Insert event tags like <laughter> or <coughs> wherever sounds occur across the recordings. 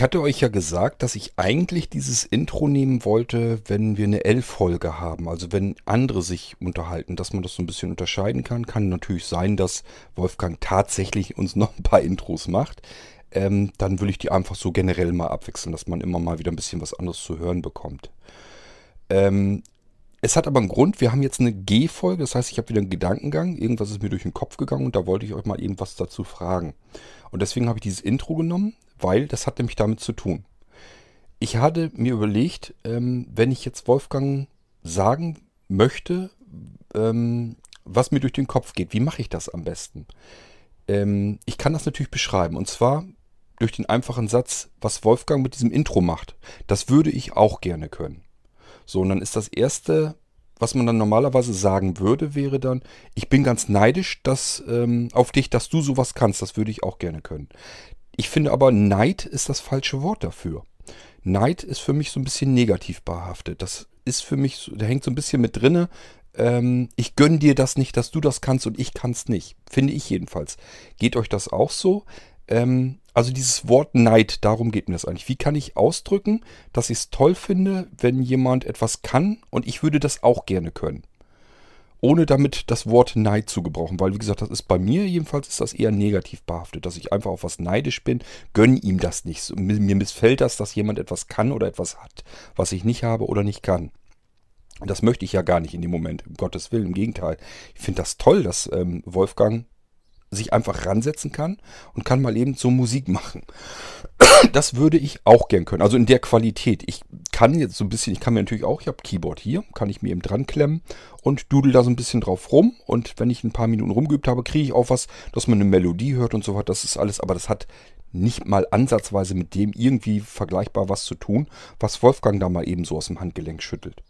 Ich hatte euch ja gesagt, dass ich eigentlich dieses Intro nehmen wollte, wenn wir eine L-Folge haben. Also wenn andere sich unterhalten, dass man das so ein bisschen unterscheiden kann. Kann natürlich sein, dass Wolfgang tatsächlich uns <laughs> noch ein paar Intros macht. Ähm, dann will ich die einfach so generell mal abwechseln, dass man immer mal wieder ein bisschen was anderes zu hören bekommt. Ähm, es hat aber einen Grund, wir haben jetzt eine G-Folge, das heißt, ich habe wieder einen Gedankengang, irgendwas ist mir durch den Kopf gegangen und da wollte ich euch mal irgendwas dazu fragen. Und deswegen habe ich dieses Intro genommen, weil das hat nämlich damit zu tun. Ich hatte mir überlegt, ähm, wenn ich jetzt Wolfgang sagen möchte, ähm, was mir durch den Kopf geht, wie mache ich das am besten? Ähm, ich kann das natürlich beschreiben und zwar durch den einfachen Satz, was Wolfgang mit diesem Intro macht. Das würde ich auch gerne können. So, und dann ist das Erste, was man dann normalerweise sagen würde, wäre dann, ich bin ganz neidisch dass, ähm, auf dich, dass du sowas kannst. Das würde ich auch gerne können. Ich finde aber, Neid ist das falsche Wort dafür. Neid ist für mich so ein bisschen negativ behaftet. Das ist für mich, da hängt so ein bisschen mit drinne. Ähm, ich gönne dir das nicht, dass du das kannst und ich kann es nicht. Finde ich jedenfalls. Geht euch das auch so? Ähm, also dieses Wort Neid, darum geht mir das eigentlich. Wie kann ich ausdrücken, dass ich es toll finde, wenn jemand etwas kann und ich würde das auch gerne können? Ohne damit das Wort Neid zu gebrauchen, weil wie gesagt, das ist bei mir jedenfalls ist das eher negativ behaftet, dass ich einfach auf was neidisch bin, gönn ihm das nicht. Mir missfällt das, dass jemand etwas kann oder etwas hat, was ich nicht habe oder nicht kann. Das möchte ich ja gar nicht in dem Moment, um Gottes Willen, im Gegenteil. Ich finde das toll, dass ähm, Wolfgang sich einfach ransetzen kann und kann mal eben so Musik machen. <clears throat> Das würde ich auch gern können. Also in der Qualität. Ich kann jetzt so ein bisschen, ich kann mir natürlich auch, ich habe Keyboard hier, kann ich mir eben dran klemmen und dudel da so ein bisschen drauf rum. Und wenn ich ein paar Minuten rumgeübt habe, kriege ich auch was, dass man eine Melodie hört und so weiter. Das ist alles, aber das hat nicht mal ansatzweise mit dem irgendwie vergleichbar was zu tun, was Wolfgang da mal eben so aus dem Handgelenk schüttelt.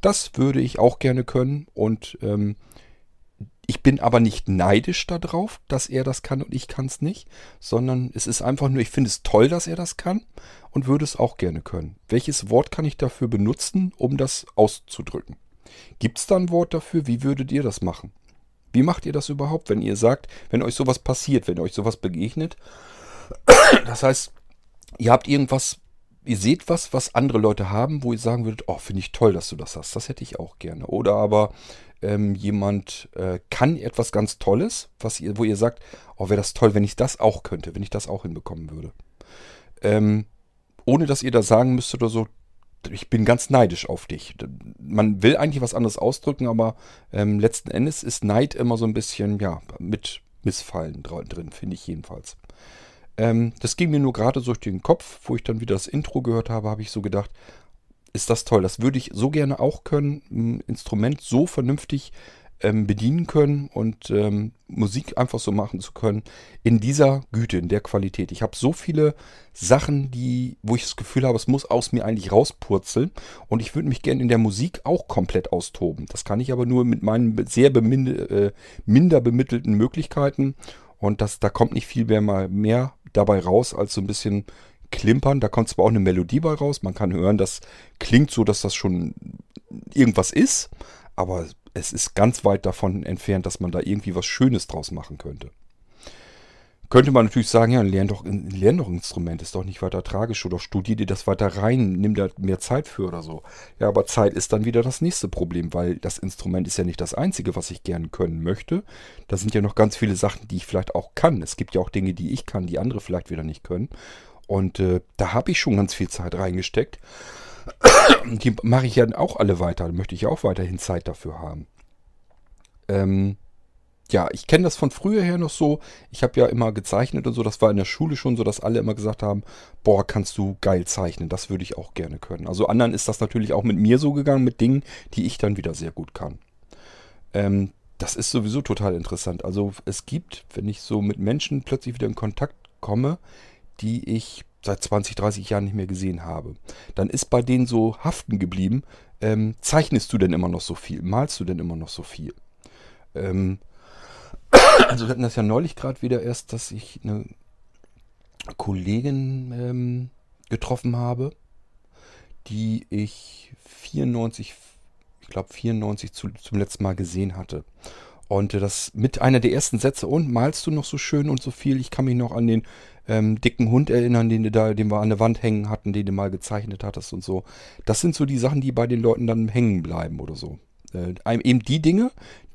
Das würde ich auch gerne können und ähm, ich bin aber nicht neidisch darauf, dass er das kann und ich kann es nicht, sondern es ist einfach nur, ich finde es toll, dass er das kann und würde es auch gerne können. Welches Wort kann ich dafür benutzen, um das auszudrücken? Gibt es da ein Wort dafür? Wie würdet ihr das machen? Wie macht ihr das überhaupt, wenn ihr sagt, wenn euch sowas passiert, wenn euch sowas begegnet? Das heißt, ihr habt irgendwas, ihr seht was, was andere Leute haben, wo ihr sagen würdet, oh, finde ich toll, dass du das hast. Das hätte ich auch gerne. Oder aber ähm, jemand äh, kann etwas ganz Tolles, was ihr, wo ihr sagt, oh, wäre das toll, wenn ich das auch könnte, wenn ich das auch hinbekommen würde. Ähm, ohne dass ihr da sagen müsstet oder so, ich bin ganz neidisch auf dich. Man will eigentlich was anderes ausdrücken, aber ähm, letzten Endes ist Neid immer so ein bisschen, ja, mit Missfallen drin, finde ich jedenfalls. Ähm, das ging mir nur gerade so durch den Kopf, wo ich dann wieder das Intro gehört habe, habe ich so gedacht, ist das toll. Das würde ich so gerne auch können, ein Instrument so vernünftig ähm, bedienen können und ähm, Musik einfach so machen zu können in dieser Güte, in der Qualität. Ich habe so viele Sachen, die, wo ich das Gefühl habe, es muss aus mir eigentlich rauspurzeln und ich würde mich gerne in der Musik auch komplett austoben. Das kann ich aber nur mit meinen sehr bemind äh, minder bemittelten Möglichkeiten und das, da kommt nicht viel mehr, mehr dabei raus als so ein bisschen klimpern. Da kommt zwar auch eine Melodie bei raus. Man kann hören, das klingt so, dass das schon irgendwas ist. Aber es ist ganz weit davon entfernt, dass man da irgendwie was Schönes draus machen könnte. Könnte man natürlich sagen, ja, lern doch, lern doch Instrument, ist doch nicht weiter tragisch oder studier dir das weiter rein, nimm da mehr Zeit für oder so. Ja, aber Zeit ist dann wieder das nächste Problem, weil das Instrument ist ja nicht das einzige, was ich gern können möchte. Da sind ja noch ganz viele Sachen, die ich vielleicht auch kann. Es gibt ja auch Dinge, die ich kann, die andere vielleicht wieder nicht können. Und äh, da habe ich schon ganz viel Zeit reingesteckt. Die mache ich ja auch alle weiter. Da möchte ich auch weiterhin Zeit dafür haben. Ähm, ja, ich kenne das von früher her noch so. Ich habe ja immer gezeichnet und so. Das war in der Schule schon so, dass alle immer gesagt haben, boah, kannst du geil zeichnen. Das würde ich auch gerne können. Also anderen ist das natürlich auch mit mir so gegangen, mit Dingen, die ich dann wieder sehr gut kann. Ähm, das ist sowieso total interessant. Also es gibt, wenn ich so mit Menschen plötzlich wieder in Kontakt komme, die ich seit 20, 30 Jahren nicht mehr gesehen habe. Dann ist bei denen so haften geblieben, ähm, zeichnest du denn immer noch so viel? Malst du denn immer noch so viel? Ähm, also wir hatten das ja neulich gerade wieder erst, dass ich eine Kollegin ähm, getroffen habe, die ich 94, ich glaube 94 zu, zum letzten Mal gesehen hatte. Und das mit einer der ersten Sätze, und malst du noch so schön und so viel? Ich kann mich noch an den ähm, dicken Hund erinnern, den, da, den wir an der Wand hängen hatten, den du mal gezeichnet hattest und so. Das sind so die Sachen, die bei den Leuten dann hängen bleiben oder so. Äh, eben die Dinge,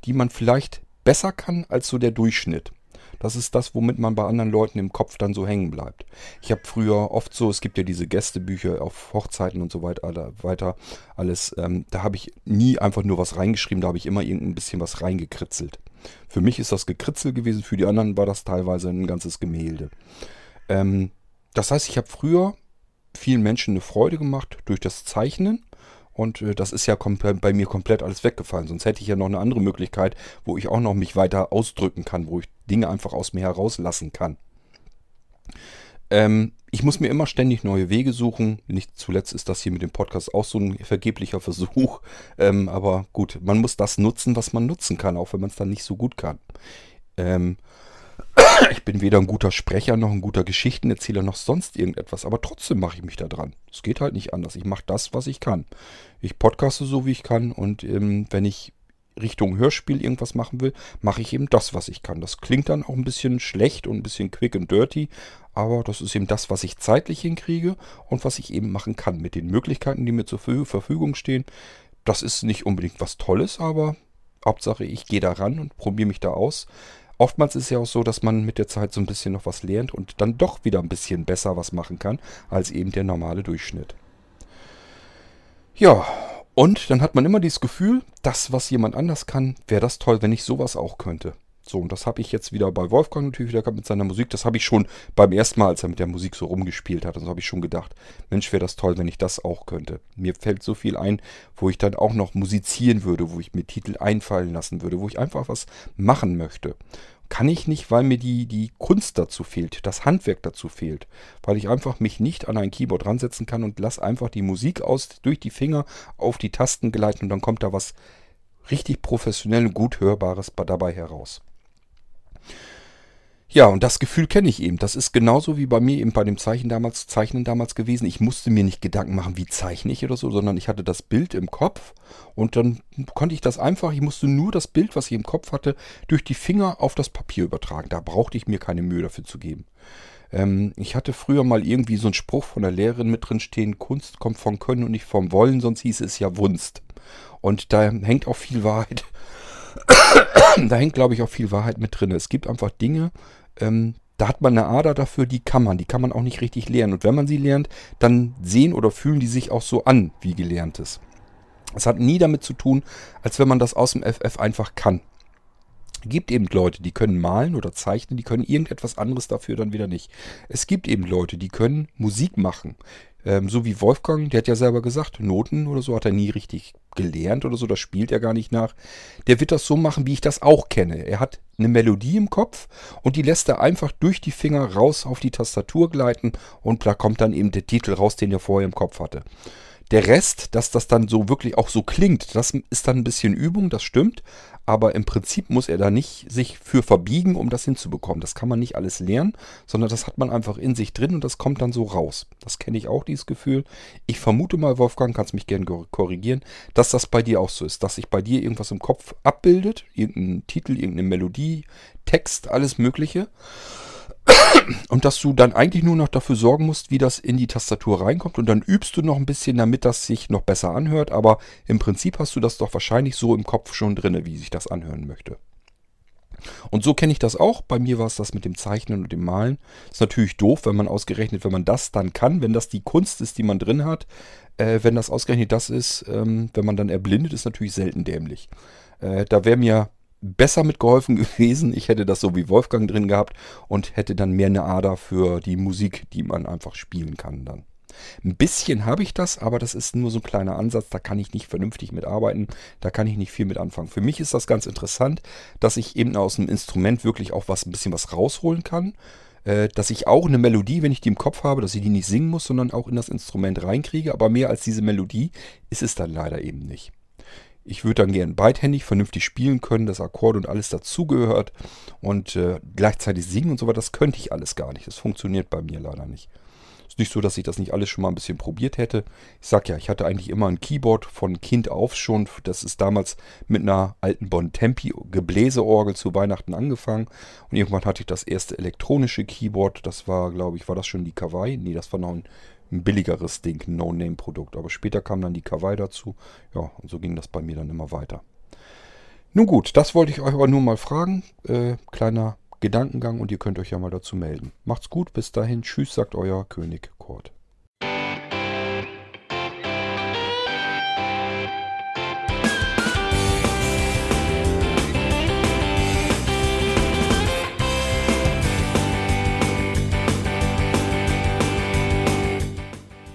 die man vielleicht besser kann als so der Durchschnitt. Das ist das, womit man bei anderen Leuten im Kopf dann so hängen bleibt. Ich habe früher oft so, es gibt ja diese Gästebücher auf Hochzeiten und so weiter, weiter alles. Ähm, da habe ich nie einfach nur was reingeschrieben, da habe ich immer irgendein bisschen was reingekritzelt. Für mich ist das Gekritzel gewesen, für die anderen war das teilweise ein ganzes Gemälde. Ähm, das heißt, ich habe früher vielen Menschen eine Freude gemacht durch das Zeichnen und äh, das ist ja bei mir komplett alles weggefallen. Sonst hätte ich ja noch eine andere Möglichkeit, wo ich auch noch mich weiter ausdrücken kann, wo ich Dinge einfach aus mir herauslassen kann. Ähm, ich muss mir immer ständig neue Wege suchen. Nicht zuletzt ist das hier mit dem Podcast auch so ein vergeblicher Versuch. <laughs> Ähm, aber gut, man muss das nutzen, was man nutzen kann, auch wenn man es dann nicht so gut kann. Ähm, ich bin weder ein guter Sprecher noch ein guter Geschichtenerzähler noch sonst irgendetwas, aber trotzdem mache ich mich da dran. Es geht halt nicht anders. Ich mache das, was ich kann. Ich podcaste so, wie ich kann und ähm, wenn ich Richtung Hörspiel irgendwas machen will, mache ich eben das, was ich kann. Das klingt dann auch ein bisschen schlecht und ein bisschen quick and dirty, aber das ist eben das, was ich zeitlich hinkriege und was ich eben machen kann mit den Möglichkeiten, die mir zur Verfügung stehen. Das ist nicht unbedingt was Tolles, aber Hauptsache, ich gehe da ran und probiere mich da aus. Oftmals ist es ja auch so, dass man mit der Zeit so ein bisschen noch was lernt und dann doch wieder ein bisschen besser was machen kann, als eben der normale Durchschnitt. Ja, und dann hat man immer dieses Gefühl, das, was jemand anders kann, wäre das toll, wenn ich sowas auch könnte. So, und das habe ich jetzt wieder bei Wolfgang natürlich wieder gehabt mit seiner Musik. Das habe ich schon beim ersten Mal, als er mit der Musik so rumgespielt hat. Und so habe ich schon gedacht, Mensch, wäre das toll, wenn ich das auch könnte. Mir fällt so viel ein, wo ich dann auch noch musizieren würde, wo ich mir Titel einfallen lassen würde, wo ich einfach was machen möchte. Kann ich nicht, weil mir die, die Kunst dazu fehlt, das Handwerk dazu fehlt. Weil ich einfach mich nicht an ein Keyboard ransetzen kann und lasse einfach die Musik aus, durch die Finger auf die Tasten gleiten und dann kommt da was richtig professionell und gut Hörbares dabei heraus. Ja, und das Gefühl kenne ich eben. Das ist genauso wie bei mir eben bei dem Zeichen damals, Zeichnen damals gewesen. Ich musste mir nicht Gedanken machen, wie zeichne ich oder so, sondern ich hatte das Bild im Kopf und dann konnte ich das einfach, ich musste nur das Bild, was ich im Kopf hatte, durch die Finger auf das Papier übertragen. Da brauchte ich mir keine Mühe dafür zu geben. Ähm, ich hatte früher mal irgendwie so einen Spruch von der Lehrerin mit drin stehen, Kunst kommt vom Können und nicht vom Wollen, sonst hieß es ja Wunst. Und da hängt auch viel Wahrheit. <coughs> da hängt, glaube ich, auch viel Wahrheit mit drin. Es gibt einfach Dinge, ähm, da hat man eine Ader dafür, die kann man, die kann man auch nicht richtig lernen. Und wenn man sie lernt, dann sehen oder fühlen die sich auch so an wie gelerntes. Es hat nie damit zu tun, als wenn man das aus dem FF einfach kann. Es gibt eben Leute, die können malen oder zeichnen, die können irgendetwas anderes dafür dann wieder nicht. Es gibt eben Leute, die können Musik machen. Ähm, so wie Wolfgang, der hat ja selber gesagt, Noten oder so hat er nie richtig gelernt oder so, das spielt er gar nicht nach. Der wird das so machen, wie ich das auch kenne. Er hat eine Melodie im Kopf und die lässt er einfach durch die Finger raus auf die Tastatur gleiten und da kommt dann eben der Titel raus, den er vorher im Kopf hatte. Der Rest, dass das dann so wirklich auch so klingt, das ist dann ein bisschen Übung, das stimmt aber im Prinzip muss er da nicht sich für verbiegen, um das hinzubekommen. Das kann man nicht alles lernen, sondern das hat man einfach in sich drin und das kommt dann so raus. Das kenne ich auch, dieses Gefühl. Ich vermute mal, Wolfgang, kannst mich gerne korrigieren, dass das bei dir auch so ist, dass sich bei dir irgendwas im Kopf abbildet, irgendein Titel, irgendeine Melodie, Text, alles Mögliche. Und dass du dann eigentlich nur noch dafür sorgen musst, wie das in die Tastatur reinkommt. Und dann übst du noch ein bisschen, damit das sich noch besser anhört. Aber im Prinzip hast du das doch wahrscheinlich so im Kopf schon drin, wie sich das anhören möchte. Und so kenne ich das auch. Bei mir war es das mit dem Zeichnen und dem Malen. Ist natürlich doof, wenn man ausgerechnet, wenn man das dann kann, wenn das die Kunst ist, die man drin hat, äh, wenn das ausgerechnet das ist, ähm, wenn man dann erblindet, ist natürlich selten dämlich. Äh, da wäre mir besser mitgeholfen <laughs> gewesen. Ich hätte das so wie Wolfgang drin gehabt und hätte dann mehr eine Ader für die Musik, die man einfach spielen kann dann. Ein bisschen habe ich das, aber das ist nur so ein kleiner Ansatz, da kann ich nicht vernünftig mitarbeiten, da kann ich nicht viel mit anfangen. Für mich ist das ganz interessant, dass ich eben aus dem Instrument wirklich auch was ein bisschen was rausholen kann. Äh, dass ich auch eine Melodie, wenn ich die im Kopf habe, dass ich die nicht singen muss, sondern auch in das Instrument reinkriege. Aber mehr als diese Melodie ist es dann leider eben nicht. Ich würde dann gern beidhändig vernünftig spielen können, das Akkord und alles dazugehört und äh, gleichzeitig singen und so weiter. Das könnte ich alles gar nicht. Das funktioniert bei mir leider nicht. Ist nicht so, dass ich das nicht alles schon mal ein bisschen probiert hätte. Ich sag ja, ich hatte eigentlich immer ein Keyboard von Kind auf schon. Das ist damals mit einer alten Bon Tempi Gebläseorgel zu Weihnachten angefangen. Und irgendwann hatte ich das erste elektronische Keyboard. Das war, glaube ich, war das schon die Kawaii? Nee, das war noch ein, ein billigeres Ding, ein No-Name-Produkt. Aber später kam dann die Kawaii dazu. Ja, und so ging das bei mir dann immer weiter. Nun gut, das wollte ich euch aber nur mal fragen. Äh, kleiner Gedankengang und ihr könnt euch ja mal dazu melden. Macht's gut, bis dahin. Tschüss, sagt euer König Kurt.